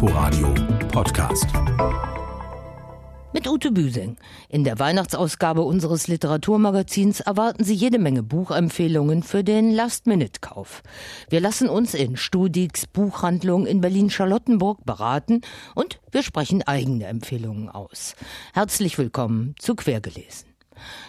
Inforadio Podcast. Mit Ute Büsing. In der Weihnachtsausgabe unseres Literaturmagazins erwarten Sie jede Menge Buchempfehlungen für den Last-Minute-Kauf. Wir lassen uns in Studix Buchhandlung in Berlin-Charlottenburg beraten und wir sprechen eigene Empfehlungen aus. Herzlich willkommen zu Quergelesen.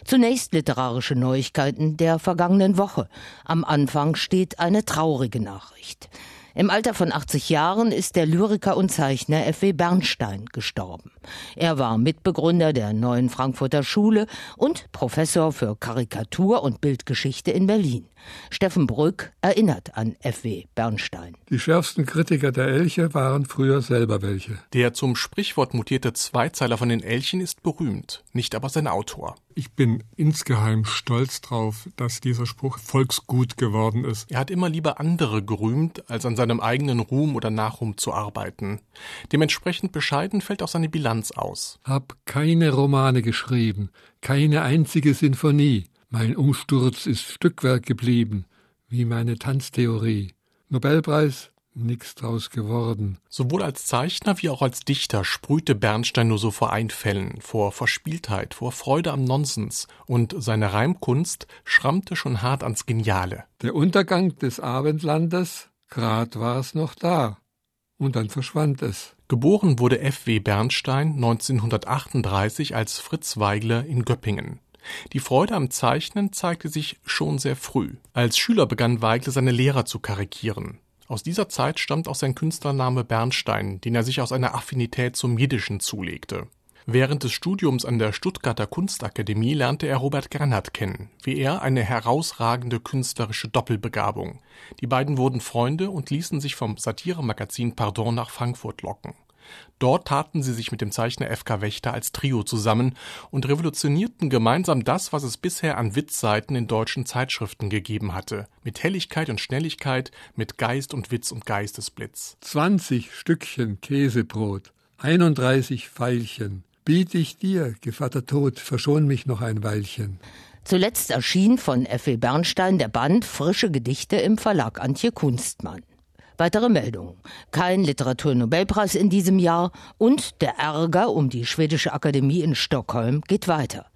Zunächst literarische Neuigkeiten der vergangenen Woche. Am Anfang steht eine traurige Nachricht. Im Alter von 80 Jahren ist der Lyriker und Zeichner F.W. Bernstein gestorben. Er war Mitbegründer der neuen Frankfurter Schule und Professor für Karikatur und Bildgeschichte in Berlin. Steffen Brück erinnert an F.W. Bernstein. Die schärfsten Kritiker der Elche waren früher selber welche. Der zum Sprichwort mutierte Zweizeiler von den Elchen ist berühmt, nicht aber sein Autor. Ich bin insgeheim stolz drauf, dass dieser Spruch volksgut geworden ist. Er hat immer lieber andere gerühmt, als an seinem eigenen Ruhm oder Nachruhm zu arbeiten. Dementsprechend bescheiden fällt auch seine Bilanz aus. Hab keine Romane geschrieben, keine einzige Sinfonie. Mein Umsturz ist Stückwerk geblieben, wie meine Tanztheorie. Nobelpreis nix draus geworden. Sowohl als Zeichner wie auch als Dichter sprühte Bernstein nur so vor Einfällen, vor Verspieltheit, vor Freude am Nonsens, und seine Reimkunst schrammte schon hart ans Geniale. Der Untergang des Abendlandes, grad war es noch da. Und dann verschwand es. Geboren wurde F. W. Bernstein 1938 als Fritz Weigler in Göppingen. Die Freude am Zeichnen zeigte sich schon sehr früh. Als Schüler begann Weigler seine Lehrer zu karikieren. Aus dieser Zeit stammt auch sein Künstlername Bernstein, den er sich aus einer Affinität zum Jiddischen zulegte. Während des Studiums an der Stuttgarter Kunstakademie lernte er Robert Gernhardt kennen, wie er eine herausragende künstlerische Doppelbegabung. Die beiden wurden Freunde und ließen sich vom Satiremagazin Pardon nach Frankfurt locken. Dort taten sie sich mit dem Zeichner F.K. Wächter als Trio zusammen und revolutionierten gemeinsam das, was es bisher an Witzseiten in deutschen Zeitschriften gegeben hatte. Mit Helligkeit und Schnelligkeit, mit Geist und Witz und Geistesblitz. 20 Stückchen Käsebrot, 31 Veilchen. Biet ich dir, Gevatter Tod, verschon mich noch ein Weilchen. Zuletzt erschien von F.W. Bernstein der Band Frische Gedichte im Verlag Antje Kunstmann. Weitere Meldungen. Kein Literaturnobelpreis in diesem Jahr und der Ärger um die Schwedische Akademie in Stockholm geht weiter.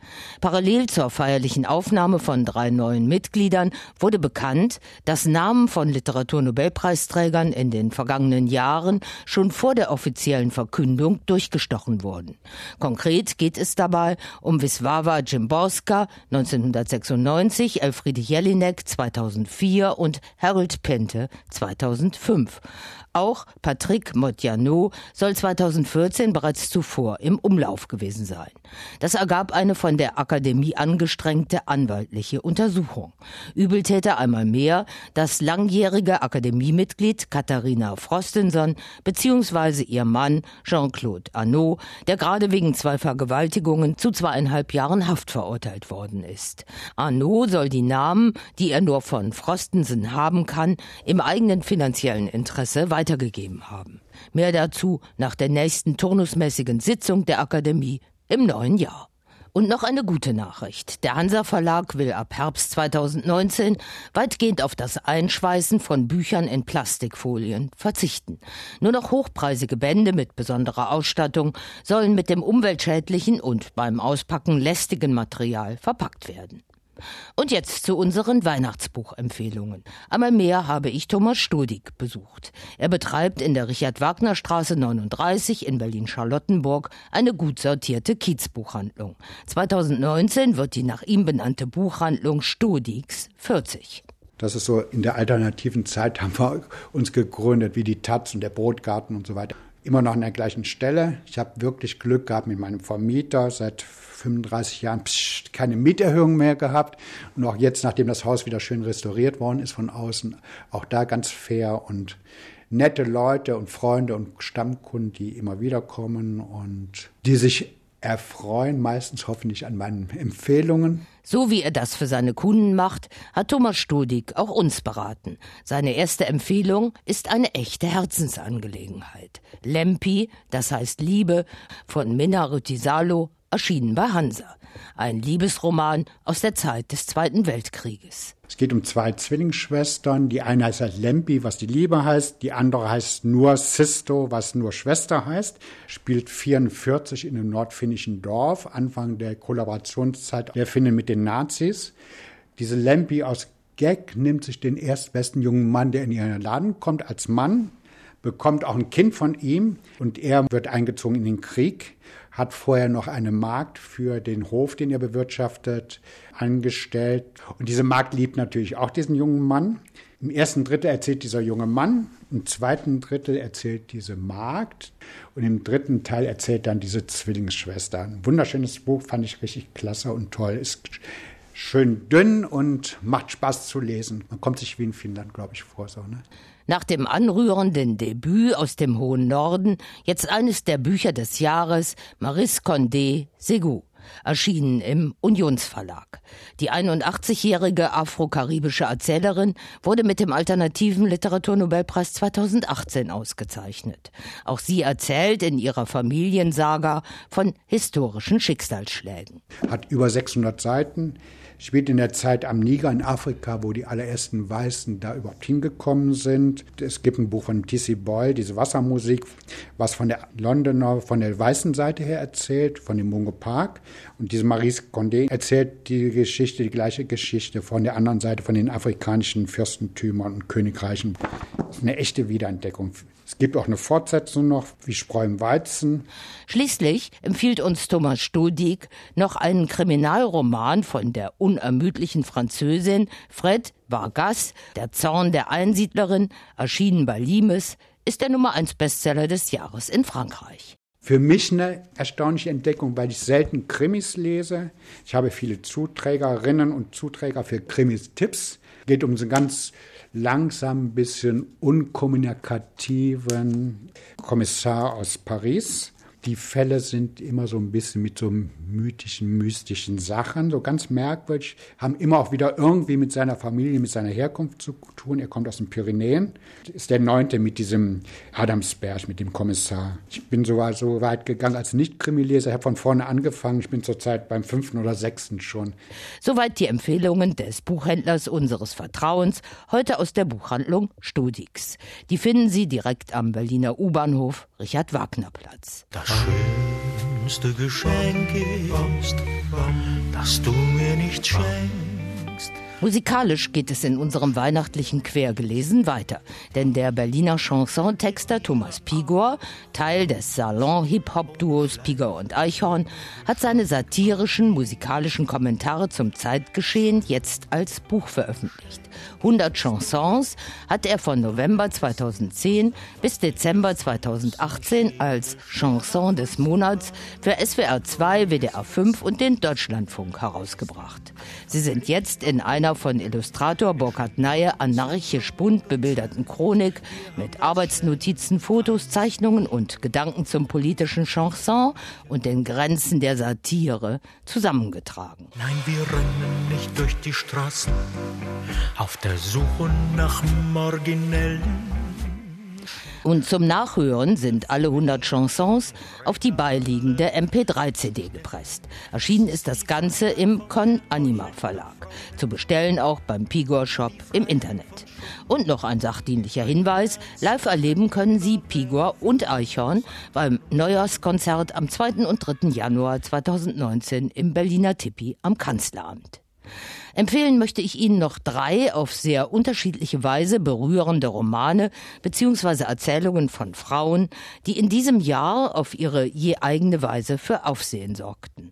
Parallel zur feierlichen Aufnahme von drei neuen Mitgliedern wurde bekannt, dass Namen von Literaturnobelpreisträgern in den vergangenen Jahren schon vor der offiziellen Verkündung durchgestochen wurden. Konkret geht es dabei um Wisława Jimborska 1996, Elfriede Jelinek 2004 und Harold Pente 2005. 5. Auch Patrick Modiano soll 2014 bereits zuvor im Umlauf gewesen sein. Das ergab eine von der Akademie angestrengte anwaltliche Untersuchung. Übeltäter einmal mehr das langjährige Akademiemitglied Katharina Frostenson bzw. ihr Mann Jean-Claude Arnaud, der gerade wegen zwei Vergewaltigungen zu zweieinhalb Jahren Haft verurteilt worden ist. Arnaud soll die Namen, die er nur von Frostenson haben kann, im eigenen finanziellen Interesse weitergegeben haben. Mehr dazu nach der nächsten turnusmäßigen Sitzung der Akademie im neuen Jahr. Und noch eine gute Nachricht. Der Hansa Verlag will ab Herbst 2019 weitgehend auf das Einschweißen von Büchern in Plastikfolien verzichten. Nur noch hochpreisige Bände mit besonderer Ausstattung sollen mit dem umweltschädlichen und beim Auspacken lästigen Material verpackt werden. Und jetzt zu unseren Weihnachtsbuchempfehlungen. Einmal mehr habe ich Thomas Studig besucht. Er betreibt in der Richard-Wagner-Straße 39 in Berlin-Charlottenburg eine gut sortierte Kiezbuchhandlung. 2019 wird die nach ihm benannte Buchhandlung Studigs 40. Das ist so in der alternativen Zeit haben wir uns gegründet, wie die Taz und der Brotgarten und so weiter immer noch an der gleichen Stelle. Ich habe wirklich Glück gehabt mit meinem Vermieter. Seit 35 Jahren pssst, keine Mieterhöhung mehr gehabt. Und auch jetzt, nachdem das Haus wieder schön restauriert worden ist von außen, auch da ganz fair und nette Leute und Freunde und Stammkunden, die immer wieder kommen und die sich erfreuen meistens hoffentlich an meinen Empfehlungen. So wie er das für seine Kunden macht, hat Thomas Studig auch uns beraten. Seine erste Empfehlung ist eine echte Herzensangelegenheit. Lempi, das heißt Liebe, von Minna Rütisalo erschienen bei Hansa. Ein Liebesroman aus der Zeit des Zweiten Weltkrieges. Es geht um zwei Zwillingsschwestern. Die eine heißt halt Lempi, was die Liebe heißt. Die andere heißt nur Sisto, was nur Schwester heißt. Spielt 44 in einem nordfinnischen Dorf, Anfang der Kollaborationszeit der Finnen mit den Nazis. Diese Lempi aus Gag nimmt sich den erstbesten jungen Mann, der in ihren Laden kommt, als Mann, bekommt auch ein Kind von ihm und er wird eingezogen in den Krieg, hat vorher noch eine Magd für den Hof, den er bewirtschaftet, angestellt. Und diese Magd liebt natürlich auch diesen jungen Mann. Im ersten Drittel erzählt dieser junge Mann, im zweiten Drittel erzählt diese Magd und im dritten Teil erzählt dann diese Zwillingsschwester. Ein wunderschönes Buch, fand ich richtig klasse und toll. Ist schön dünn und macht Spaß zu lesen. Man kommt sich wie in Finnland, glaube ich, vor. So, ne? Nach dem anrührenden Debüt aus dem hohen Norden jetzt eines der Bücher des Jahres Maris Condé Segou erschienen im Unionsverlag. Die 81-jährige afro-karibische Erzählerin wurde mit dem alternativen Literaturnobelpreis 2018 ausgezeichnet. Auch sie erzählt in ihrer Familiensaga von historischen Schicksalsschlägen. Hat über 600 Seiten spielt in der Zeit am Niger in Afrika, wo die allerersten Weißen da überhaupt hingekommen sind. Es gibt ein Buch von T.C. Boyle, diese Wassermusik, was von der Londoner, von der weißen Seite her erzählt, von dem Mungo Park. Und diese Maurice Condé erzählt die Geschichte, die gleiche Geschichte von der anderen Seite, von den afrikanischen Fürstentümern und Königreichen. Das ist eine echte Wiederentdeckung es gibt auch eine Fortsetzung noch, wie Spreu im Weizen. Schließlich empfiehlt uns Thomas Stodig noch einen Kriminalroman von der unermüdlichen Französin Fred Vargas, Der Zorn der Einsiedlerin, erschienen bei Limes, ist der Nummer 1 Bestseller des Jahres in Frankreich. Für mich eine erstaunliche Entdeckung, weil ich selten Krimis lese. Ich habe viele Zuträgerinnen und Zuträger für Krimis-Tipps. Geht um so ganz langsam bisschen unkommunikativen Kommissar aus Paris, die Fälle sind immer so ein bisschen mit so mythischen, mystischen Sachen, so ganz merkwürdig, haben immer auch wieder irgendwie mit seiner Familie, mit seiner Herkunft zu tun. Er kommt aus den Pyrenäen, ist der Neunte mit diesem Adamsberg, mit dem Kommissar. Ich bin sogar so weit gegangen als Nicht-Krimileser, habe von vorne angefangen. Ich bin zurzeit beim fünften oder sechsten schon. Soweit die Empfehlungen des Buchhändlers unseres Vertrauens, heute aus der Buchhandlung Studix. Die finden Sie direkt am Berliner U-Bahnhof Richard-Wagner-Platz. Schönste Geschenk ist, dass du mir nicht schenkst. Musikalisch geht es in unserem weihnachtlichen Quergelesen weiter, denn der Berliner Chanson-Texter Thomas Pigor, Teil des Salon-Hip-Hop-Duos Pigor und Eichhorn, hat seine satirischen musikalischen Kommentare zum Zeitgeschehen jetzt als Buch veröffentlicht. 100 Chansons hat er von November 2010 bis Dezember 2018 als Chanson des Monats für SWR 2, WDR 5 und den Deutschlandfunk herausgebracht. Sie sind jetzt in einer von Illustrator Burkhard Neue anarchisch bunt bebilderten Chronik mit Arbeitsnotizen, Fotos, Zeichnungen und Gedanken zum politischen Chanson und den Grenzen der Satire zusammengetragen. Nein, wir rennen nicht durch die Straßen auf der Suche nach Marginellen. Und zum Nachhören sind alle 100 Chansons auf die beiliegende MP3-CD gepresst. Erschienen ist das Ganze im Con Anima Verlag. Zu bestellen auch beim Pigor Shop im Internet. Und noch ein sachdienlicher Hinweis. Live erleben können Sie Pigor und Eichhorn beim Neujahrskonzert am 2. und 3. Januar 2019 im Berliner Tippi am Kanzleramt. Empfehlen möchte ich Ihnen noch drei auf sehr unterschiedliche Weise berührende Romane bzw. Erzählungen von Frauen, die in diesem Jahr auf ihre je eigene Weise für Aufsehen sorgten.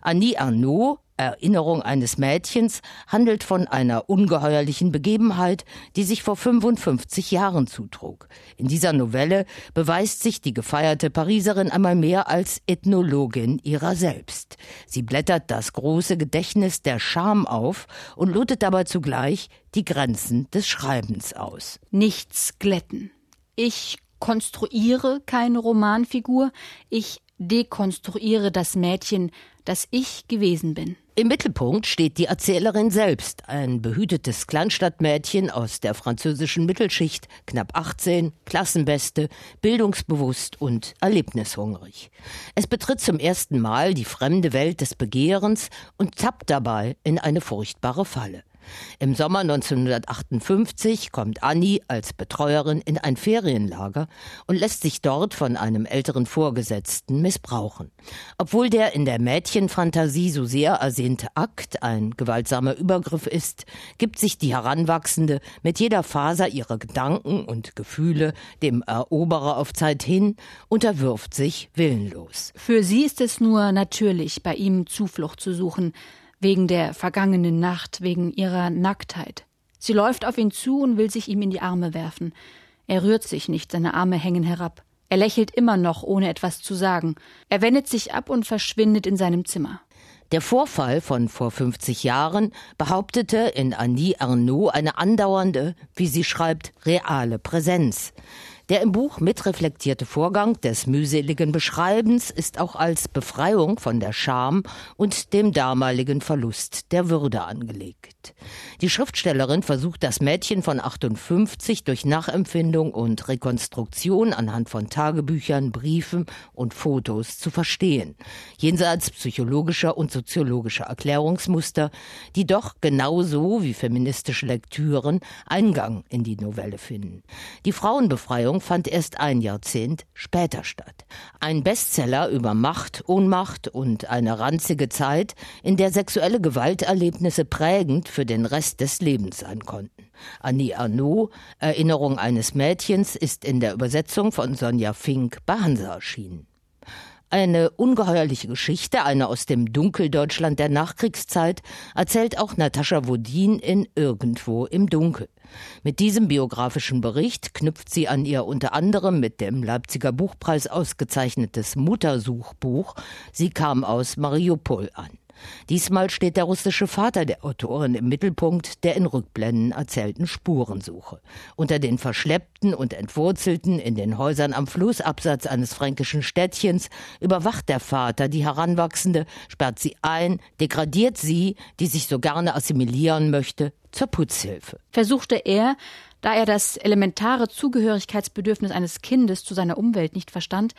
Annie Arnaud Erinnerung eines Mädchens handelt von einer ungeheuerlichen Begebenheit, die sich vor 55 Jahren zutrug. In dieser Novelle beweist sich die gefeierte Pariserin einmal mehr als Ethnologin ihrer selbst. Sie blättert das große Gedächtnis der Scham auf und lotet dabei zugleich die Grenzen des Schreibens aus. Nichts glätten. Ich konstruiere keine Romanfigur, ich dekonstruiere das Mädchen, das ich gewesen bin. Im Mittelpunkt steht die Erzählerin selbst, ein behütetes Kleinstadtmädchen aus der französischen Mittelschicht, knapp 18, Klassenbeste, bildungsbewusst und erlebnishungrig. Es betritt zum ersten Mal die fremde Welt des Begehrens und tappt dabei in eine furchtbare Falle. Im Sommer 1958 kommt Annie als Betreuerin in ein Ferienlager und lässt sich dort von einem älteren Vorgesetzten missbrauchen. Obwohl der in der Mädchenfantasie so sehr ersehnte Akt ein gewaltsamer Übergriff ist, gibt sich die Heranwachsende mit jeder Faser ihrer Gedanken und Gefühle dem Eroberer auf Zeit hin, unterwirft sich willenlos. Für sie ist es nur natürlich, bei ihm Zuflucht zu suchen, wegen der vergangenen Nacht, wegen ihrer Nacktheit. Sie läuft auf ihn zu und will sich ihm in die Arme werfen. Er rührt sich nicht, seine Arme hängen herab. Er lächelt immer noch, ohne etwas zu sagen. Er wendet sich ab und verschwindet in seinem Zimmer. Der Vorfall von vor 50 Jahren behauptete in Annie Arnaud eine andauernde, wie sie schreibt, reale Präsenz. Der im Buch mitreflektierte Vorgang des mühseligen Beschreibens ist auch als Befreiung von der Scham und dem damaligen Verlust der Würde angelegt. Die Schriftstellerin versucht das Mädchen von 58 durch Nachempfindung und Rekonstruktion anhand von Tagebüchern, Briefen und Fotos zu verstehen, jenseits psychologischer und soziologischer Erklärungsmuster, die doch genauso wie feministische Lektüren Eingang in die Novelle finden. Die Frauenbefreiung Veröffentlichung fand erst ein Jahrzehnt später statt. Ein Bestseller über Macht, Ohnmacht und eine ranzige Zeit, in der sexuelle Gewalterlebnisse prägend für den Rest des Lebens sein konnten. Annie Arnaud, Erinnerung eines Mädchens, ist in der Übersetzung von Sonja Fink bei Hansa erschienen. Eine ungeheuerliche Geschichte, eine aus dem Dunkeldeutschland der Nachkriegszeit, erzählt auch Natascha Wodin in Irgendwo im Dunkel. Mit diesem biografischen Bericht knüpft sie an ihr unter anderem mit dem Leipziger Buchpreis ausgezeichnetes Muttersuchbuch Sie kam aus Mariupol an. Diesmal steht der russische Vater der Autorin im Mittelpunkt der in Rückblenden erzählten Spurensuche. Unter den Verschleppten und Entwurzelten in den Häusern am Flussabsatz eines fränkischen Städtchens überwacht der Vater die Heranwachsende, sperrt sie ein, degradiert sie, die sich so gerne assimilieren möchte, zur Putzhilfe. Versuchte er, da er das elementare Zugehörigkeitsbedürfnis eines Kindes zu seiner Umwelt nicht verstand,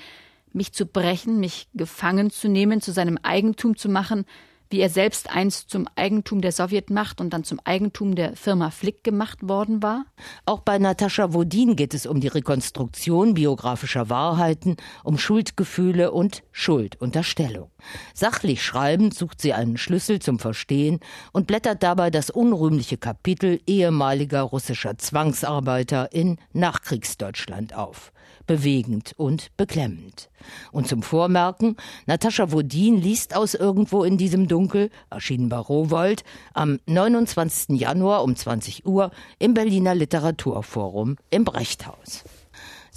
mich zu brechen, mich gefangen zu nehmen, zu seinem Eigentum zu machen, wie er selbst einst zum Eigentum der Sowjetmacht und dann zum Eigentum der Firma Flick gemacht worden war? Auch bei Natascha Wodin geht es um die Rekonstruktion biografischer Wahrheiten, um Schuldgefühle und Schuldunterstellung. Sachlich schreibend sucht sie einen Schlüssel zum Verstehen und blättert dabei das unrühmliche Kapitel ehemaliger russischer Zwangsarbeiter in Nachkriegsdeutschland auf bewegend und beklemmend. Und zum Vormerken, Natascha Wodin liest aus irgendwo in diesem Dunkel, erschienen bei Rowold, am 29. Januar um 20 Uhr im Berliner Literaturforum im Brechthaus.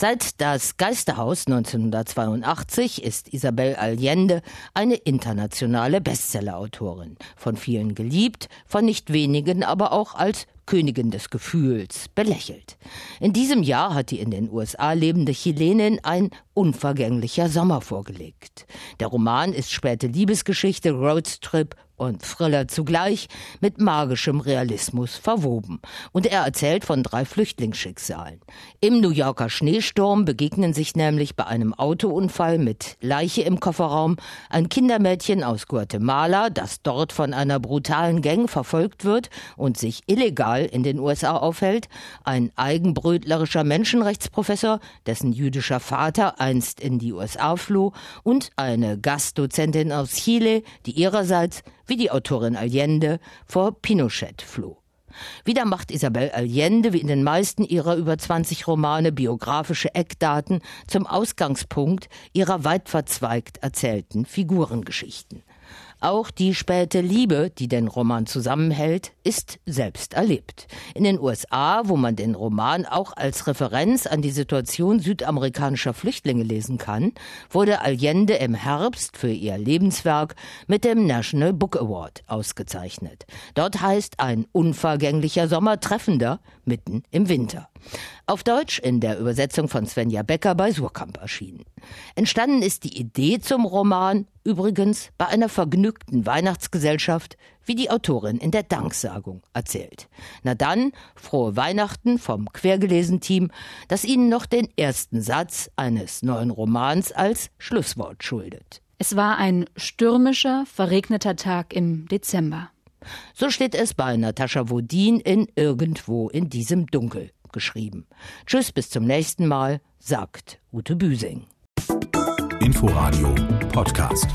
Seit das Geisterhaus 1982 ist Isabel Allende eine internationale Bestsellerautorin. Von vielen geliebt, von nicht wenigen aber auch als Königin des Gefühls, belächelt. In diesem Jahr hat die in den USA lebende Chilenin ein unvergänglicher Sommer vorgelegt. Der Roman ist späte Liebesgeschichte, Roadtrip und Thriller zugleich mit magischem Realismus verwoben. Und er erzählt von drei Flüchtlingsschicksalen. Im New Yorker Schneesturm begegnen sich nämlich bei einem Autounfall mit Leiche im Kofferraum ein Kindermädchen aus Guatemala, das dort von einer brutalen Gang verfolgt wird und sich illegal in den USA aufhält, ein eigenbrötlerischer Menschenrechtsprofessor, dessen jüdischer Vater einst in die USA floh, und eine Gastdozentin aus Chile, die ihrerseits wie die Autorin Allende vor Pinochet floh. Wieder macht Isabel Allende, wie in den meisten ihrer über 20 Romane, biografische Eckdaten zum Ausgangspunkt ihrer weit verzweigt erzählten Figurengeschichten. Auch die späte Liebe, die den Roman zusammenhält, ist selbst erlebt. In den USA, wo man den Roman auch als Referenz an die Situation südamerikanischer Flüchtlinge lesen kann, wurde Allende im Herbst für ihr Lebenswerk mit dem National Book Award ausgezeichnet. Dort heißt ein unvergänglicher Sommer treffender mitten im Winter. Auf Deutsch in der Übersetzung von Svenja Becker bei Surkamp erschienen. Entstanden ist die Idee zum Roman übrigens bei einer vergnügten Weihnachtsgesellschaft, wie die Autorin in der Danksagung erzählt. Na dann, frohe Weihnachten vom Quergelesen-Team, das Ihnen noch den ersten Satz eines neuen Romans als Schlusswort schuldet. Es war ein stürmischer, verregneter Tag im Dezember. So steht es bei Natascha Wodin in Irgendwo in diesem Dunkel geschrieben. Tschüss, bis zum nächsten Mal, sagt Ute Büsing. Inforadio Podcast.